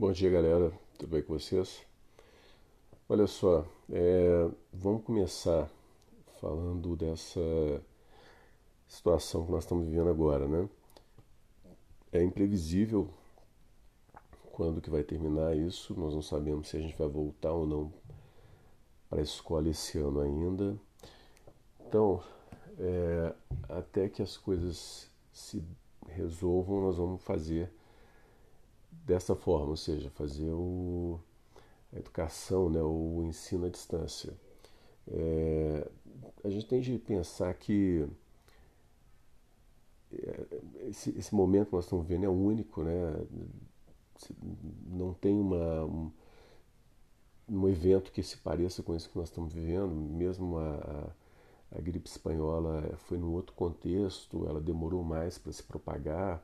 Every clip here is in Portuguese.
Bom dia, galera. Tudo bem com vocês? Olha só, é, vamos começar falando dessa situação que nós estamos vivendo agora, né? É imprevisível quando que vai terminar isso. Nós não sabemos se a gente vai voltar ou não para a escola esse ano ainda. Então, é, até que as coisas se resolvam, nós vamos fazer dessa forma, ou seja, fazer o, a educação, né, o ensino à distância. É, a gente tem de pensar que é, esse, esse, momento que nós estamos vivendo é único, né? não tem uma, um, um, evento que se pareça com isso que nós estamos vivendo, mesmo a, a, a gripe espanhola foi num outro contexto, ela demorou mais para se propagar,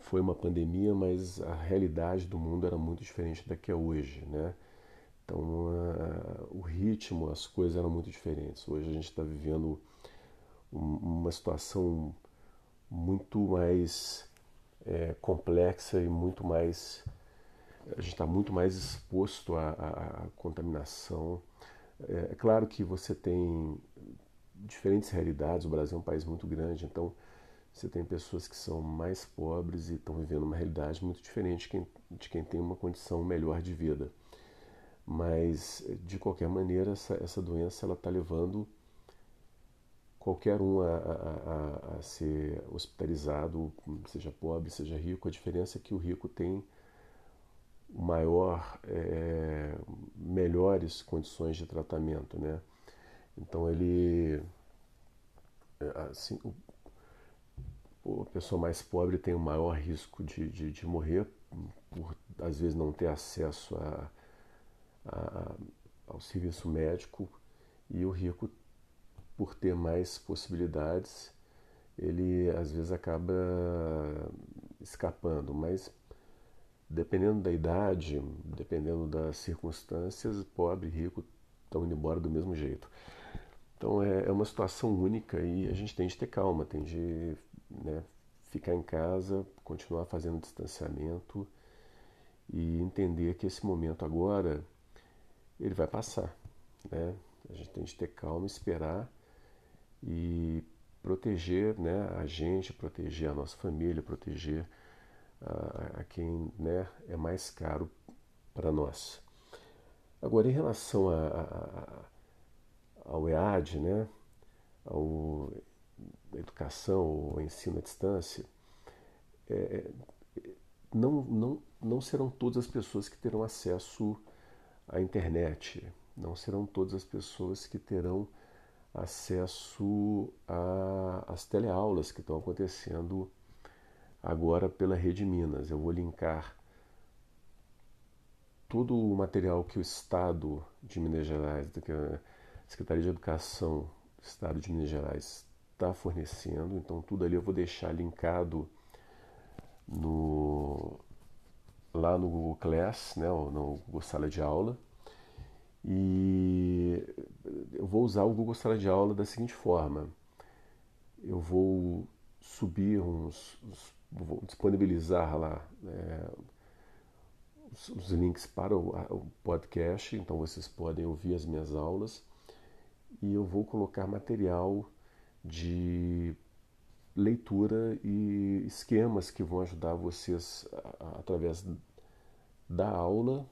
foi uma pandemia, mas a realidade do mundo era muito diferente da que é hoje, né? Então, uh, o ritmo, as coisas eram muito diferentes. Hoje a gente está vivendo um, uma situação muito mais é, complexa e muito mais. A gente está muito mais exposto à, à, à contaminação. É, é claro que você tem diferentes realidades, o Brasil é um país muito grande, então você tem pessoas que são mais pobres e estão vivendo uma realidade muito diferente de quem, tem uma condição melhor de vida. Mas, de qualquer maneira, essa, essa doença está levando qualquer um a, a, a, ser hospitalizado, seja pobre, seja rico. A diferença é que o rico tem maior, é, melhores condições de tratamento, né? Então ele, assim, a pessoa mais pobre tem o maior risco de, de, de, morrer por, às vezes, não ter acesso a, a, ao serviço médico e o rico, por ter mais possibilidades, ele às vezes acaba escapando, mas dependendo da idade, dependendo das circunstâncias, pobre e rico estão indo embora do mesmo jeito. Então é, é uma situação única e a gente tem de ter calma, tem de né, ficar em casa, continuar fazendo distanciamento e entender que esse momento agora ele vai passar, né? A gente tem de ter calma, esperar e proteger, né, a gente, proteger a nossa família, proteger a, a quem, né, é mais caro para nós. Agora, em relação a, a, ao EAD, né, ao educação ou ensino à distância, é, é, não, não, não serão todas as pessoas que terão acesso à internet, não serão todas as pessoas que terão acesso às teleaulas que estão acontecendo agora pela Rede Minas. Eu vou linkar todo o material que o Estado de Minas Gerais, que a Secretaria de Educação do Estado de Minas Gerais está fornecendo. Então tudo ali eu vou deixar linkado no, lá no Google Class, né, no Google Sala de Aula. E eu vou usar o Google Sala de Aula da seguinte forma. Eu vou subir uns, vou disponibilizar lá é, os, os, links para o, o podcast, então vocês podem ouvir as minhas aulas e eu vou colocar material de leitura e esquemas que vão ajudar vocês através da aula.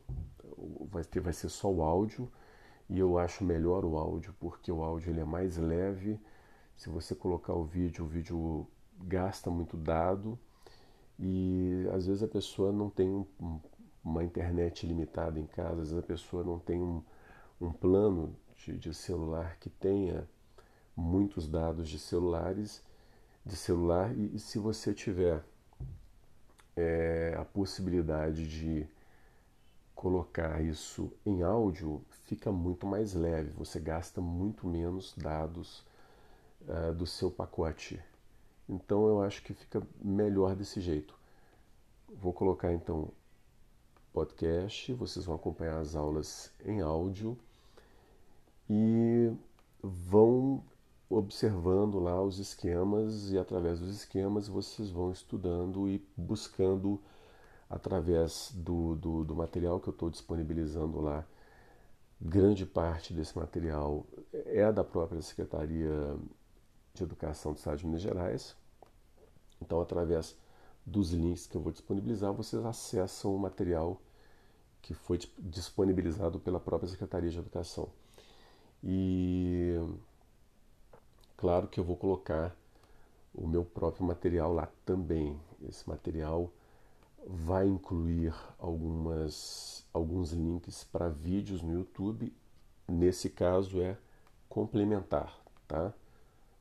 Vai, ter, vai ser só o áudio e eu acho melhor o áudio porque o áudio ele é mais leve. Se você colocar o vídeo, o vídeo gasta muito dado e às vezes a pessoa não tem um, uma internet limitada em casa, às vezes a pessoa não tem um, um plano de, de celular que tenha muitos dados de celulares, de celular, e, se você tiver é, a possibilidade de colocar isso em áudio, fica muito mais leve, você gasta muito menos dados uh, do seu pacote. Então eu acho que fica melhor desse jeito. Vou colocar então podcast, vocês vão acompanhar as aulas em áudio e vão observando lá os esquemas e através dos esquemas vocês vão estudando e buscando através do, do, do material que eu estou disponibilizando lá. Grande parte desse material é da própria Secretaria de Educação do Estado de Minas Gerais. Então, através dos links que eu vou disponibilizar, vocês acessam o material que foi disponibilizado pela própria Secretaria de Educação. E claro que eu vou colocar o meu próprio material lá também. Esse material vai incluir algumas, alguns links para vídeos no YouTube. Nesse caso é complementar, tá?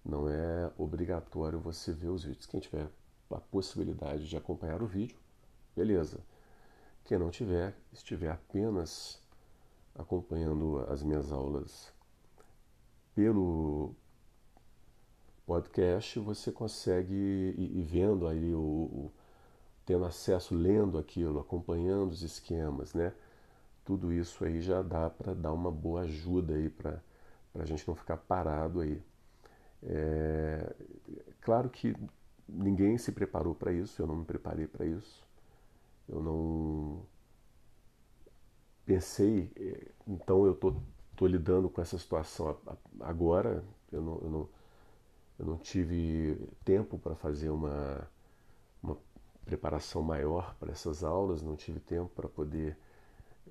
Não é obrigatório você ver os vídeos. Quem tiver a possibilidade de acompanhar o vídeo, beleza. Quem não tiver, estiver apenas acompanhando as minhas aulas pelo podcast, você consegue ir vendo aí o, o tendo acesso, lendo aquilo, acompanhando os esquemas, né? Tudo isso aí já dá para dar uma boa ajuda aí para a gente não ficar parado aí. É, claro que ninguém se preparou para isso, eu não me preparei para isso. Eu não pensei, é, então eu tô, tô lidando com essa situação agora. Eu não, eu não, eu não tive tempo para fazer uma, uma preparação maior para essas aulas, não tive tempo para poder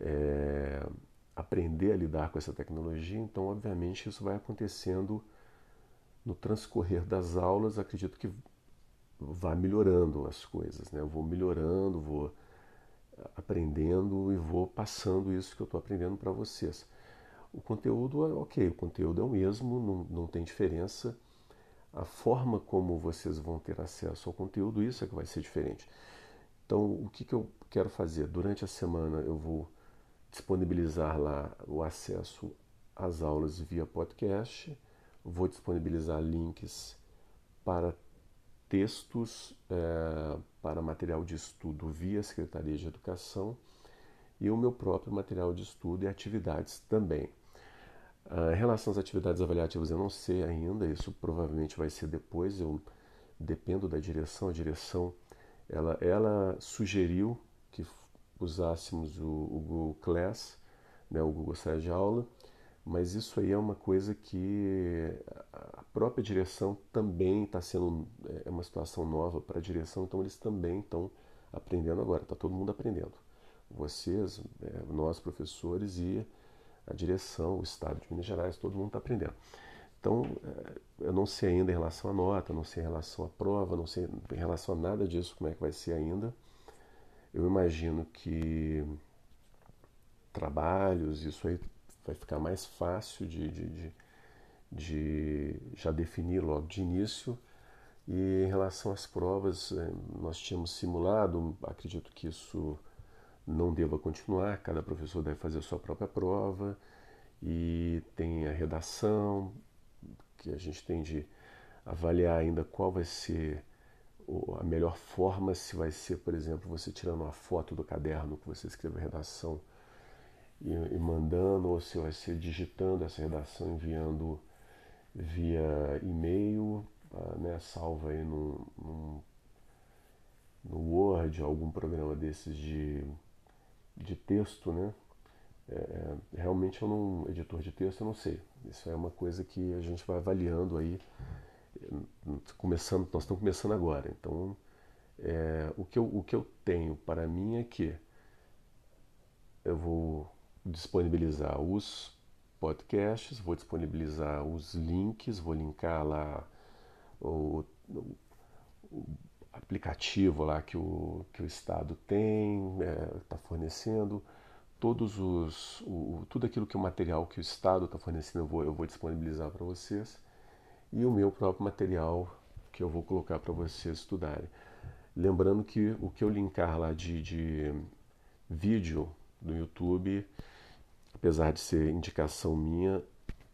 é, aprender a lidar com essa tecnologia, então, obviamente, isso vai acontecendo no transcorrer das aulas. Acredito que vá melhorando as coisas, né? Eu vou melhorando, vou aprendendo e vou passando isso que eu estou aprendendo para vocês. O conteúdo é ok, o conteúdo é o mesmo, não, não tem diferença a forma como vocês vão ter acesso ao conteúdo, isso é que vai ser diferente. Então, o que, que eu quero fazer? Durante a semana eu vou disponibilizar lá o acesso às aulas via podcast, vou disponibilizar links para textos, é, para material de estudo via Secretaria de Educação e o meu próprio material de estudo e atividades também. Uh, em relação às atividades avaliativas, eu não sei ainda, isso provavelmente vai ser depois, eu dependo da direção. A direção ela, ela sugeriu que usássemos o, o Google Class, né, o Google Sala de Aula, mas isso aí é uma coisa que a própria direção também está sendo é uma situação nova para a direção, então eles também estão aprendendo agora, está todo mundo aprendendo. Vocês, é, nós professores e a direção, o Estado de Minas Gerais, todo mundo está aprendendo. Então, é, eu não sei ainda em relação à nota, não sei em relação à prova, não sei em relação a nada disso, como é que vai ser ainda. Eu imagino que trabalhos, isso aí vai ficar mais fácil de, de, de, de já definir logo de início. E em relação às provas, é, nós tínhamos simulado, acredito que isso não deva continuar, cada professor deve fazer a sua própria prova e tem a redação, que a gente tem de avaliar ainda qual vai ser a melhor forma, se vai ser, por exemplo, você tirando uma foto do caderno que você escreveu a redação e, e mandando, ou se vai ser digitando essa redação, enviando via e-mail, ah, né, salva aí no, no, no Word, algum programa desses de de texto, né? É, é, realmente eu não, editor de texto eu não sei. Isso é uma coisa que a gente vai avaliando aí, começando, nós estamos começando agora. Então, é, o, que eu, o que eu tenho para mim é que eu vou disponibilizar os podcasts, vou disponibilizar os links, vou linkar lá o, o, o aplicativo lá que o, que o Estado tem, está é, tá fornecendo, todos os, o, tudo aquilo que o material que o Estado está fornecendo eu vou, eu vou disponibilizar para vocês e o meu próprio material que eu vou colocar para vocês estudarem. Lembrando que o que eu linkar lá de, de vídeo no YouTube, apesar de ser indicação minha,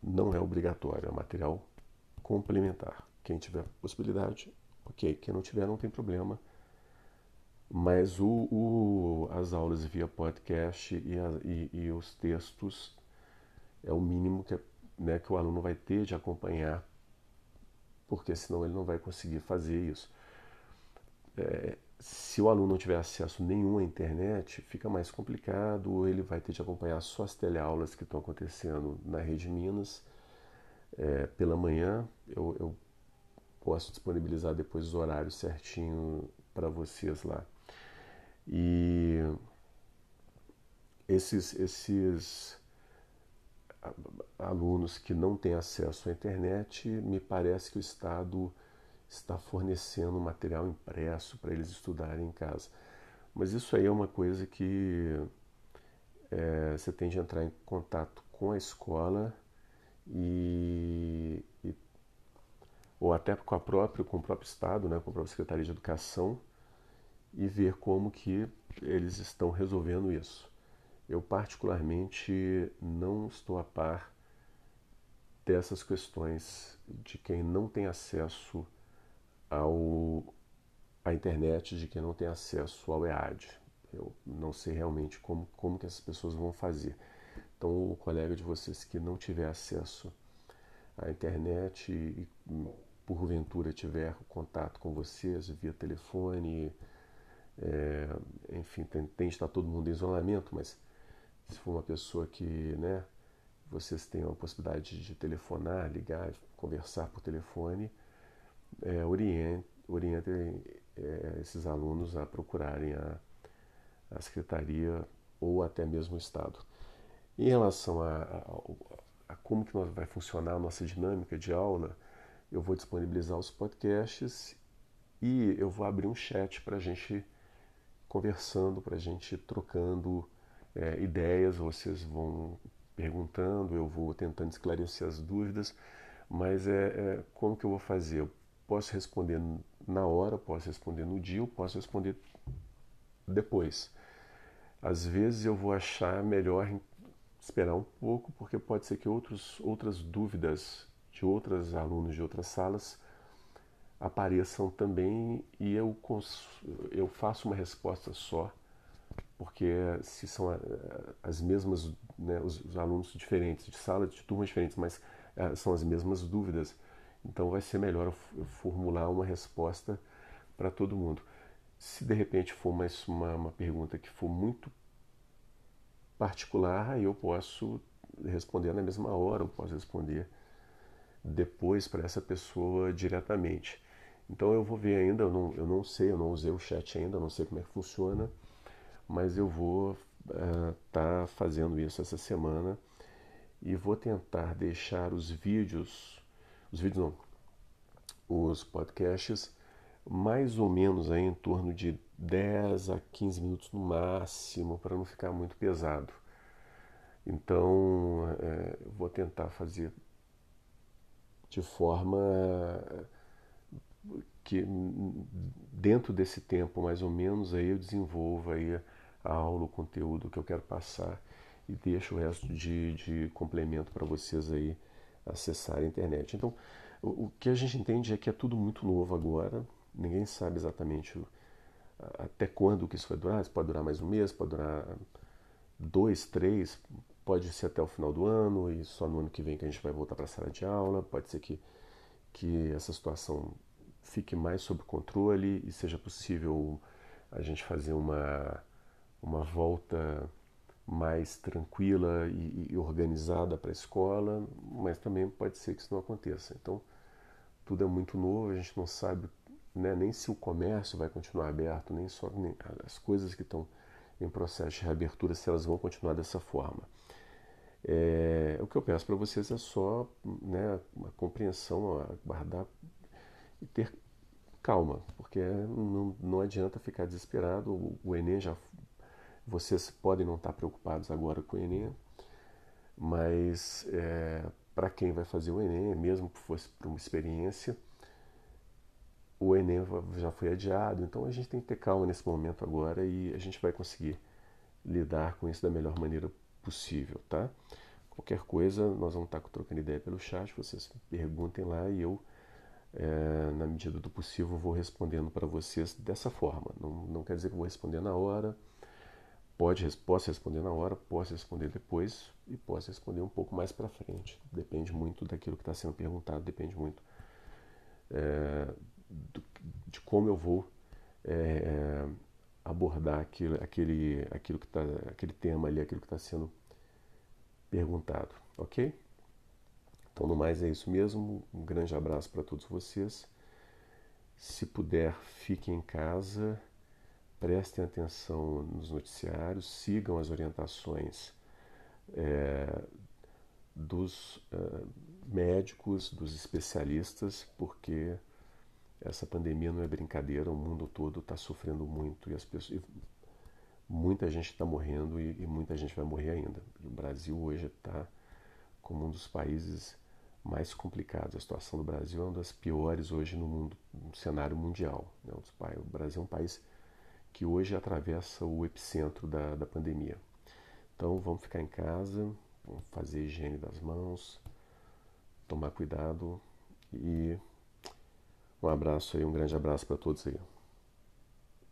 não é obrigatório, é material complementar. Quem tiver possibilidade, Ok, quem não tiver não tem problema. Mas o, o as aulas via podcast e, a, e, e, os textos é o mínimo que, né, que o aluno vai ter de acompanhar, porque senão ele não vai conseguir fazer isso. É, se o aluno não tiver acesso nenhum à internet, fica mais complicado, ele vai ter de acompanhar só as teleaulas que estão acontecendo na Rede Minas. É, pela manhã, eu, eu posso disponibilizar depois os horários certinho para vocês lá. E esses, esses alunos que não têm acesso à internet, me parece que o Estado está fornecendo material impresso para eles estudarem em casa. Mas isso aí é uma coisa que é, você tem de entrar em contato com a escola e, e, ou até com a própria, com o próprio Estado, né, com a própria Secretaria de Educação e ver como que eles estão resolvendo isso. Eu particularmente não estou a par dessas questões de quem não tem acesso ao, à internet, de quem não tem acesso ao EAD. Eu não sei realmente como, como que essas pessoas vão fazer. Então, o colega de vocês que não tiver acesso à internet e, porventura tiver contato com vocês via telefone, é, enfim, tem, tem estar todo mundo em isolamento, mas se for uma pessoa que, né, vocês têm a possibilidade de telefonar, ligar, conversar por telefone, é, orientem é, esses alunos a procurarem a, a secretaria ou até mesmo o Estado. Em relação a, a, a, como que vai funcionar a nossa dinâmica de aula, eu vou disponibilizar os podcasts e eu vou abrir um chat para a gente conversando, para a gente trocando é, ideias, vocês vão perguntando, eu vou tentando esclarecer as dúvidas, mas é, é como que eu vou fazer? Eu posso responder na hora, posso responder no dia, eu posso responder depois. Às vezes eu vou achar melhor esperar um pouco, porque pode ser que outros, outras dúvidas de outros alunos de outras salas apareçam também e eu, eu faço uma resposta só porque se são eh, as mesmas, né, os, os, alunos diferentes, de sala, de turmas diferentes, mas uh, são as mesmas dúvidas, então vai ser melhor eu formular uma resposta para todo mundo. Se de repente for mais uma, uma pergunta que for muito particular, eu posso responder na mesma hora, eu posso responder depois para essa pessoa diretamente. Então eu vou ver ainda, eu não, eu não sei, eu não usei o chat ainda, não sei como é que funciona mas eu vou estar uh, tá fazendo isso essa semana e vou tentar deixar os vídeos, os vídeos não, os podcasts mais ou menos aí em torno de 10 a 15 minutos no máximo, para não ficar muito pesado. Então, é, vou tentar fazer de forma que dentro desse tempo mais ou menos aí eu desenvolva aí a aula, o conteúdo que eu quero passar e deixo o resto de, de complemento para vocês aí acessarem a internet. Então, o, que a gente entende é que é tudo muito novo agora, ninguém sabe exatamente até quando que isso vai durar, pode durar mais um mês, pode durar dois, três, pode ser até o final do ano e só no ano que vem que a gente vai voltar para a sala de aula, pode ser que, que essa situação fique mais sob controle e seja possível a gente fazer uma uma volta mais tranquila e, e organizada para a escola, mas também pode ser que isso não aconteça. Então, tudo é muito novo, a gente não sabe né, nem se o comércio vai continuar aberto, nem só nem as coisas que estão em processo de reabertura, se elas vão continuar dessa forma. É, o que eu peço para vocês é só né, uma compreensão, guardar e ter calma, porque não, não adianta ficar desesperado. O, Enem já vocês podem não estar preocupados agora com o Enem, mas é, para quem vai fazer o Enem, mesmo que fosse para uma experiência, o Enem já foi adiado, então a gente tem que ter calma nesse momento agora e a gente vai conseguir lidar com isso da melhor maneira possível, tá? Qualquer coisa, nós vamos estar trocando ideia pelo chat, vocês perguntem lá e eu, é, na medida do possível, vou respondendo para vocês dessa forma. Não, não quer dizer que eu vou responder na hora, Pode, posso responder na hora, posso responder depois e posso responder um pouco mais para frente. Depende muito daquilo que está sendo perguntado, depende muito é, do, de como eu vou é, abordar aquilo, aquele, aquilo que tá, aquele tema ali, aquilo que está sendo perguntado, ok? Então, no mais é isso mesmo. Um grande abraço para todos vocês. Se puder, fiquem em casa, prestem atenção nos noticiários, sigam as orientações é, dos uh, médicos, dos especialistas, porque essa pandemia não é brincadeira, o mundo todo está sofrendo muito e as pessoas, muita gente está morrendo e, e, muita gente vai morrer ainda. O Brasil hoje está como um dos países mais complicados. A situação do Brasil é uma das piores hoje no mundo, no cenário mundial. Né? O Brasil é um país que hoje atravessa o epicentro da, da pandemia. Então vamos ficar em casa, vamos fazer higiene das mãos, tomar cuidado e um abraço aí, um grande abraço para todos aí.